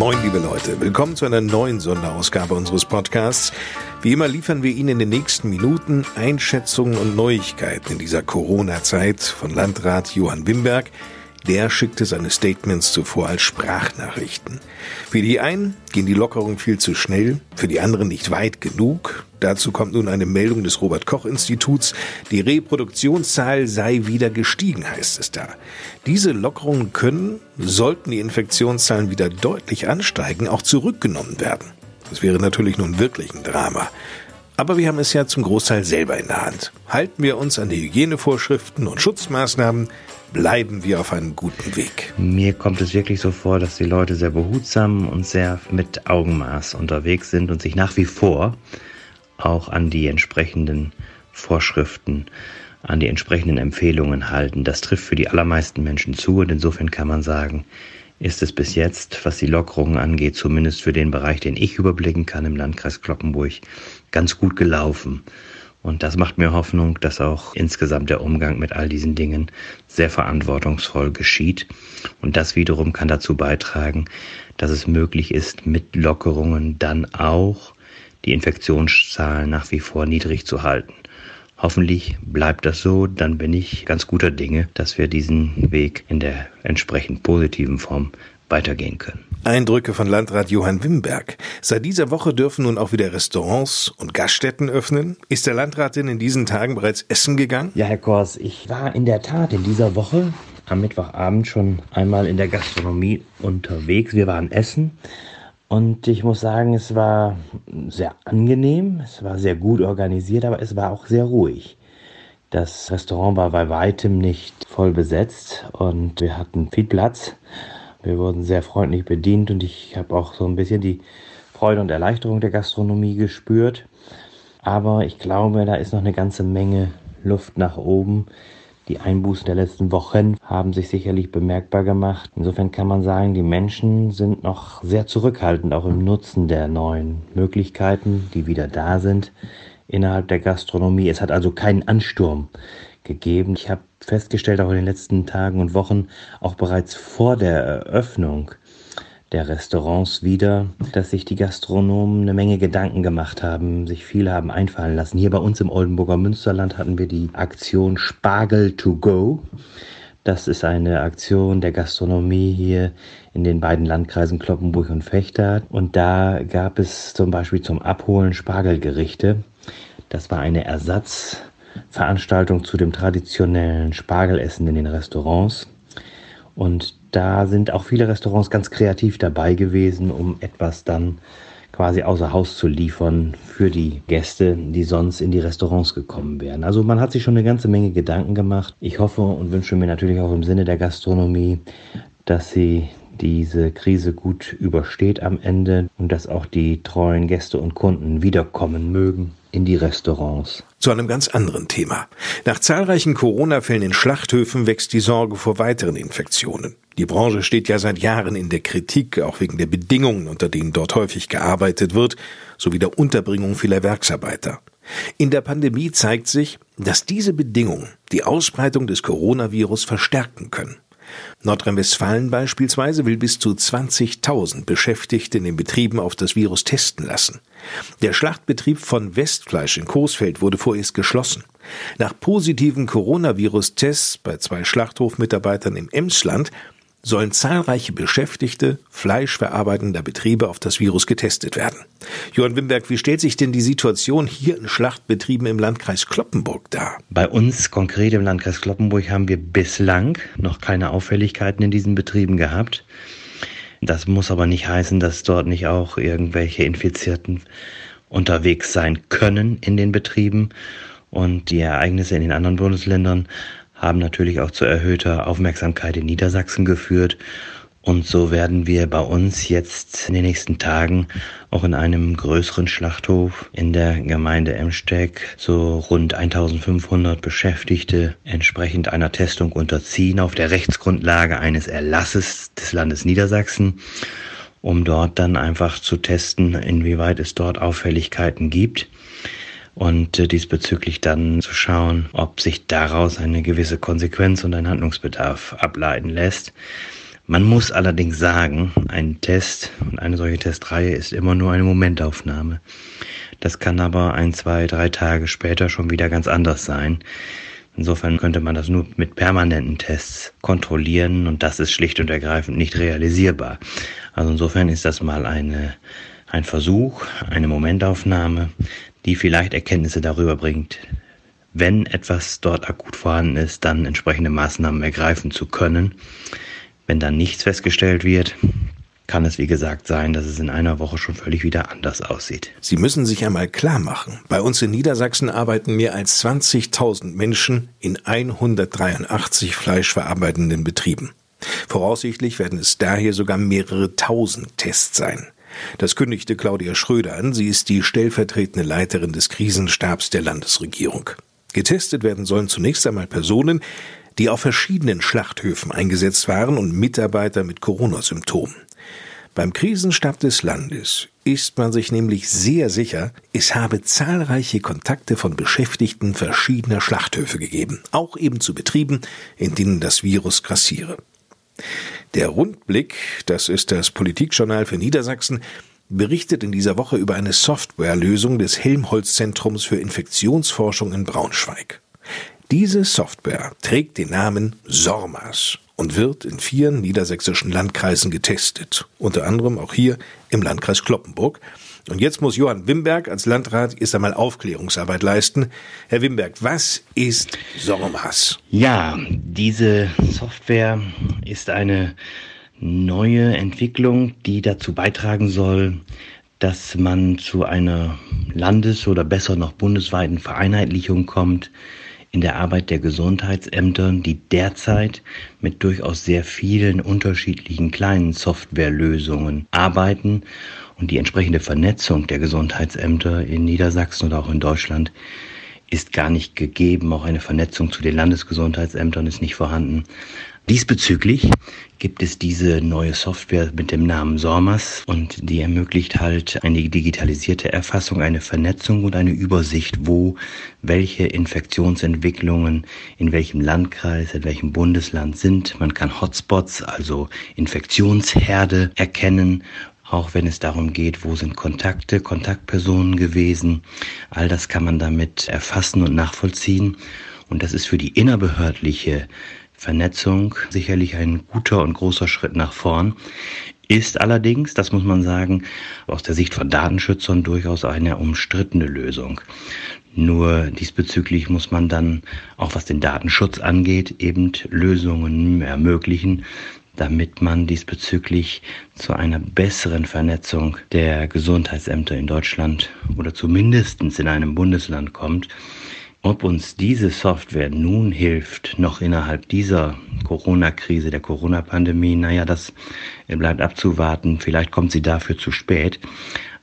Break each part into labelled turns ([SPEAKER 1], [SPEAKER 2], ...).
[SPEAKER 1] Moin, liebe Leute. Willkommen zu einer neuen Sonderausgabe unseres Podcasts. Wie immer liefern wir Ihnen in den nächsten Minuten Einschätzungen und Neuigkeiten in dieser Corona-Zeit von Landrat Johann Wimberg, der schickte seine Statements zuvor als Sprachnachrichten. Für die einen gehen die Lockerungen viel zu schnell, für die anderen nicht weit genug. Dazu kommt nun eine Meldung des Robert Koch Instituts. Die Reproduktionszahl sei wieder gestiegen, heißt es da. Diese Lockerungen können, sollten die Infektionszahlen wieder deutlich ansteigen, auch zurückgenommen werden. Das wäre natürlich nun wirklich ein Drama. Aber wir haben es ja zum Großteil selber in der Hand. Halten wir uns an die Hygienevorschriften und Schutzmaßnahmen, bleiben wir auf einem guten Weg.
[SPEAKER 2] Mir kommt es wirklich so vor, dass die Leute sehr behutsam und sehr mit Augenmaß unterwegs sind und sich nach wie vor auch an die entsprechenden Vorschriften, an die entsprechenden Empfehlungen halten. Das trifft für die allermeisten Menschen zu und insofern kann man sagen, ist es bis jetzt, was die Lockerungen angeht, zumindest für den Bereich, den ich überblicken kann im Landkreis Kloppenburg, ganz gut gelaufen. Und das macht mir Hoffnung, dass auch insgesamt der Umgang mit all diesen Dingen sehr verantwortungsvoll geschieht. Und das wiederum kann dazu beitragen, dass es möglich ist, mit Lockerungen dann auch die Infektionszahlen nach wie vor niedrig zu halten. Hoffentlich bleibt das so, dann bin ich ganz guter Dinge, dass wir diesen Weg in der entsprechend positiven Form weitergehen können.
[SPEAKER 1] Eindrücke von Landrat Johann Wimberg. Seit dieser Woche dürfen nun auch wieder Restaurants und Gaststätten öffnen. Ist der Landrat denn in diesen Tagen bereits essen gegangen?
[SPEAKER 2] Ja, Herr Kors, ich war in der Tat in dieser Woche am Mittwochabend schon einmal in der Gastronomie unterwegs. Wir waren essen und ich muss sagen, es war sehr angenehm, es war sehr gut organisiert, aber es war auch sehr ruhig. Das Restaurant war bei weitem nicht voll besetzt und wir hatten viel Platz. Wir wurden sehr freundlich bedient und ich habe auch so ein bisschen die Freude und Erleichterung der Gastronomie gespürt. Aber ich glaube, da ist noch eine ganze Menge Luft nach oben. Die Einbußen der letzten Wochen haben sich sicherlich bemerkbar gemacht. Insofern kann man sagen, die Menschen sind noch sehr zurückhaltend, auch im Nutzen der neuen Möglichkeiten, die wieder da sind innerhalb der Gastronomie. Es hat also keinen Ansturm gegeben. Ich habe festgestellt, auch in den letzten Tagen und Wochen, auch bereits vor der Eröffnung der Restaurants wieder, dass sich die Gastronomen eine Menge Gedanken gemacht haben, sich viel haben einfallen lassen. Hier bei uns im Oldenburger Münsterland hatten wir die Aktion Spargel to go. Das ist eine Aktion der Gastronomie hier in den beiden Landkreisen Kloppenburg und Fechter. Und da gab es zum Beispiel zum Abholen Spargelgerichte. Das war eine Ersatz Veranstaltung zu dem traditionellen Spargelessen in den Restaurants. Und da sind auch viele Restaurants ganz kreativ dabei gewesen, um etwas dann quasi außer Haus zu liefern für die Gäste, die sonst in die Restaurants gekommen wären. Also man hat sich schon eine ganze Menge Gedanken gemacht. Ich hoffe und wünsche mir natürlich auch im Sinne der Gastronomie, dass sie diese Krise gut übersteht am Ende und dass auch die treuen Gäste und Kunden wiederkommen mögen in die Restaurants.
[SPEAKER 1] Zu einem ganz anderen Thema. Nach zahlreichen Corona-Fällen in Schlachthöfen wächst die Sorge vor weiteren Infektionen. Die Branche steht ja seit Jahren in der Kritik, auch wegen der Bedingungen, unter denen dort häufig gearbeitet wird, sowie der Unterbringung vieler Werksarbeiter. In der Pandemie zeigt sich, dass diese Bedingungen die Ausbreitung des Coronavirus verstärken können. Nordrhein-Westfalen beispielsweise will bis zu 20.000 Beschäftigte in den Betrieben auf das Virus testen lassen. Der Schlachtbetrieb von Westfleisch in Coesfeld wurde vorerst geschlossen. Nach positiven Coronavirus-Tests bei zwei Schlachthofmitarbeitern im Emsland sollen zahlreiche Beschäftigte fleischverarbeitender Betriebe auf das Virus getestet werden. Johann Wimberg, wie stellt sich denn die Situation hier in Schlachtbetrieben im Landkreis Kloppenburg dar?
[SPEAKER 2] Bei uns konkret im Landkreis Kloppenburg haben wir bislang noch keine Auffälligkeiten in diesen Betrieben gehabt. Das muss aber nicht heißen, dass dort nicht auch irgendwelche Infizierten unterwegs sein können in den Betrieben. Und die Ereignisse in den anderen Bundesländern haben natürlich auch zu erhöhter Aufmerksamkeit in Niedersachsen geführt. Und so werden wir bei uns jetzt in den nächsten Tagen auch in einem größeren Schlachthof in der Gemeinde Emsteck so rund 1500 Beschäftigte entsprechend einer Testung unterziehen auf der Rechtsgrundlage eines Erlasses des Landes Niedersachsen, um dort dann einfach zu testen, inwieweit es dort Auffälligkeiten gibt und äh, diesbezüglich dann zu schauen, ob sich daraus eine gewisse Konsequenz und ein Handlungsbedarf ableiten lässt. Man muss allerdings sagen, ein Test und eine solche Testreihe ist immer nur eine Momentaufnahme. Das kann aber ein, zwei, drei Tage später schon wieder ganz anders sein. Insofern könnte man das nur mit permanenten Tests kontrollieren und das ist schlicht und ergreifend nicht realisierbar. Also insofern ist das mal eine, ein Versuch, eine Momentaufnahme, die vielleicht Erkenntnisse darüber bringt, wenn etwas dort akut vorhanden ist, dann entsprechende Maßnahmen ergreifen zu können. Wenn dann nichts festgestellt wird, kann es wie gesagt sein, dass es in einer Woche schon völlig wieder anders aussieht.
[SPEAKER 1] Sie müssen sich einmal klar machen, bei uns in Niedersachsen arbeiten mehr als 20.000 Menschen in 183 fleischverarbeitenden Betrieben. Voraussichtlich werden es daher sogar mehrere tausend Tests sein. Das kündigte Claudia Schröder an. Sie ist die stellvertretende Leiterin des Krisenstabs der Landesregierung. Getestet werden sollen zunächst einmal Personen, die auf verschiedenen Schlachthöfen eingesetzt waren und Mitarbeiter mit Corona-Symptomen. Beim Krisenstab des Landes ist man sich nämlich sehr sicher, es habe zahlreiche Kontakte von Beschäftigten verschiedener Schlachthöfe gegeben, auch eben zu Betrieben, in denen das Virus grassiere. Der Rundblick, das ist das Politikjournal für Niedersachsen, berichtet in dieser Woche über eine Softwarelösung des Helmholtz-Zentrums für Infektionsforschung in Braunschweig. Diese Software trägt den Namen SORMAS und wird in vier niedersächsischen Landkreisen getestet, unter anderem auch hier im Landkreis Kloppenburg. Und jetzt muss Johann Wimberg als Landrat erst einmal Aufklärungsarbeit leisten. Herr Wimberg, was ist SORMAS?
[SPEAKER 2] Ja, diese Software ist eine neue Entwicklung, die dazu beitragen soll, dass man zu einer landes- oder besser noch bundesweiten Vereinheitlichung kommt in der Arbeit der Gesundheitsämter, die derzeit mit durchaus sehr vielen unterschiedlichen kleinen Softwarelösungen arbeiten und die entsprechende Vernetzung der Gesundheitsämter in Niedersachsen oder auch in Deutschland ist gar nicht gegeben. Auch eine Vernetzung zu den Landesgesundheitsämtern ist nicht vorhanden. Diesbezüglich gibt es diese neue Software mit dem Namen SORMAS und die ermöglicht halt eine digitalisierte Erfassung, eine Vernetzung und eine Übersicht, wo welche Infektionsentwicklungen in welchem Landkreis, in welchem Bundesland sind. Man kann Hotspots, also Infektionsherde erkennen auch wenn es darum geht, wo sind Kontakte, Kontaktpersonen gewesen. All das kann man damit erfassen und nachvollziehen. Und das ist für die innerbehördliche Vernetzung sicherlich ein guter und großer Schritt nach vorn. Ist allerdings, das muss man sagen, aus der Sicht von Datenschützern durchaus eine umstrittene Lösung. Nur diesbezüglich muss man dann, auch was den Datenschutz angeht, eben Lösungen ermöglichen, damit man diesbezüglich zu einer besseren Vernetzung der Gesundheitsämter in Deutschland oder zumindest in einem Bundesland kommt. Ob uns diese Software nun hilft, noch innerhalb dieser Corona-Krise, der Corona-Pandemie, naja, das bleibt abzuwarten. Vielleicht kommt sie dafür zu spät.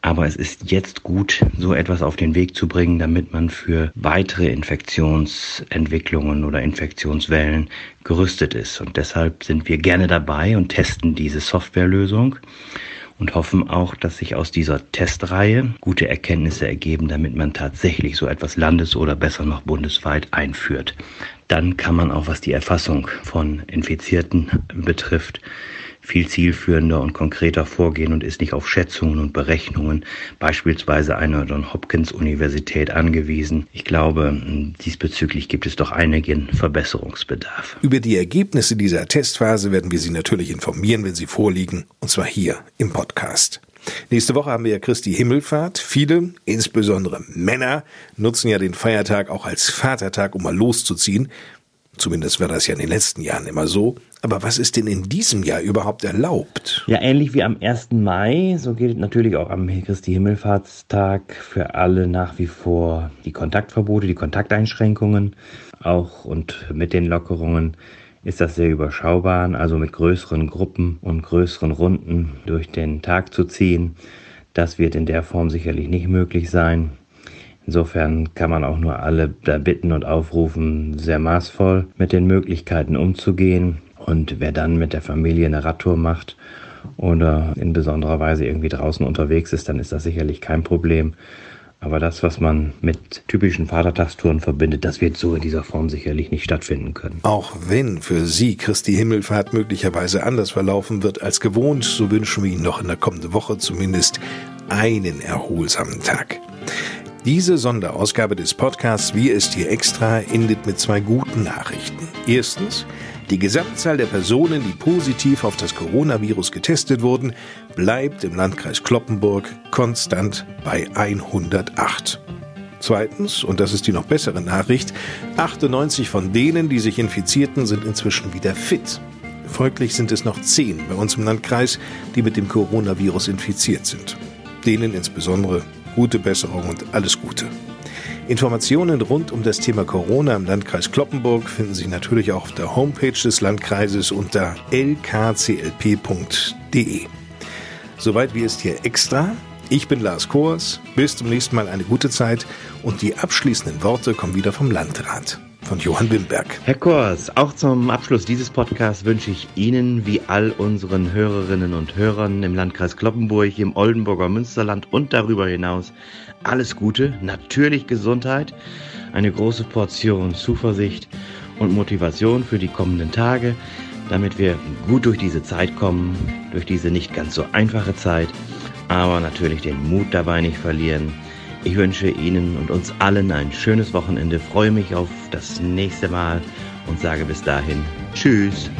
[SPEAKER 2] Aber es ist jetzt gut, so etwas auf den Weg zu bringen, damit man für weitere Infektionsentwicklungen oder Infektionswellen gerüstet ist. Und deshalb sind wir gerne dabei und testen diese Softwarelösung und hoffen auch, dass sich aus dieser Testreihe gute Erkenntnisse ergeben, damit man tatsächlich so etwas landes- oder besser noch bundesweit einführt. Dann kann man auch, was die Erfassung von Infizierten betrifft, viel zielführender und konkreter vorgehen und ist nicht auf Schätzungen und Berechnungen beispielsweise einer John Hopkins Universität angewiesen. Ich glaube, diesbezüglich gibt es doch einigen Verbesserungsbedarf.
[SPEAKER 1] Über die Ergebnisse dieser Testphase werden wir Sie natürlich informieren, wenn sie vorliegen, und zwar hier im Podcast. Nächste Woche haben wir ja Christi Himmelfahrt. Viele, insbesondere Männer, nutzen ja den Feiertag auch als Vatertag, um mal loszuziehen. Zumindest war das ja in den letzten Jahren immer so. Aber was ist denn in diesem Jahr überhaupt erlaubt?
[SPEAKER 2] Ja, ähnlich wie am 1. Mai, so gilt natürlich auch am Christi Himmelfahrtstag für alle nach wie vor die Kontaktverbote, die Kontakteinschränkungen auch und mit den Lockerungen ist das sehr überschaubar, also mit größeren Gruppen und größeren Runden durch den Tag zu ziehen. Das wird in der Form sicherlich nicht möglich sein. Insofern kann man auch nur alle da bitten und aufrufen, sehr maßvoll mit den Möglichkeiten umzugehen. Und wer dann mit der Familie eine Radtour macht oder in besonderer Weise irgendwie draußen unterwegs ist, dann ist das sicherlich kein Problem. Aber das, was man mit typischen Vatertagstouren verbindet, das wird so in dieser Form sicherlich nicht stattfinden können.
[SPEAKER 1] Auch wenn für Sie Christi Himmelfahrt möglicherweise anders verlaufen wird als gewohnt, so wünschen wir Ihnen noch in der kommenden Woche zumindest einen erholsamen Tag. Diese Sonderausgabe des Podcasts Wir ist hier extra endet mit zwei guten Nachrichten. Erstens, die Gesamtzahl der Personen, die positiv auf das Coronavirus getestet wurden, bleibt im Landkreis Kloppenburg konstant bei 108. Zweitens, und das ist die noch bessere Nachricht, 98 von denen, die sich infizierten, sind inzwischen wieder fit. Folglich sind es noch 10 bei uns im Landkreis, die mit dem Coronavirus infiziert sind. Denen insbesondere gute Besserung und alles Gute. Informationen rund um das Thema Corona im Landkreis Kloppenburg finden Sie natürlich auch auf der Homepage des Landkreises unter lkclp.de. Soweit wie es hier extra. Ich bin Lars Kors. Bis zum nächsten Mal eine gute Zeit und die abschließenden Worte kommen wieder vom Landrat von Johann Wimberg.
[SPEAKER 2] Herr Kors, auch zum Abschluss dieses Podcasts wünsche ich Ihnen wie all unseren Hörerinnen und Hörern im Landkreis Kloppenburg, im Oldenburger Münsterland und darüber hinaus alles Gute, natürlich Gesundheit, eine große Portion Zuversicht und Motivation für die kommenden Tage, damit wir gut durch diese Zeit kommen, durch diese nicht ganz so einfache Zeit, aber natürlich den Mut dabei nicht verlieren ich wünsche Ihnen und uns allen ein schönes Wochenende, freue mich auf das nächste Mal und sage bis dahin Tschüss.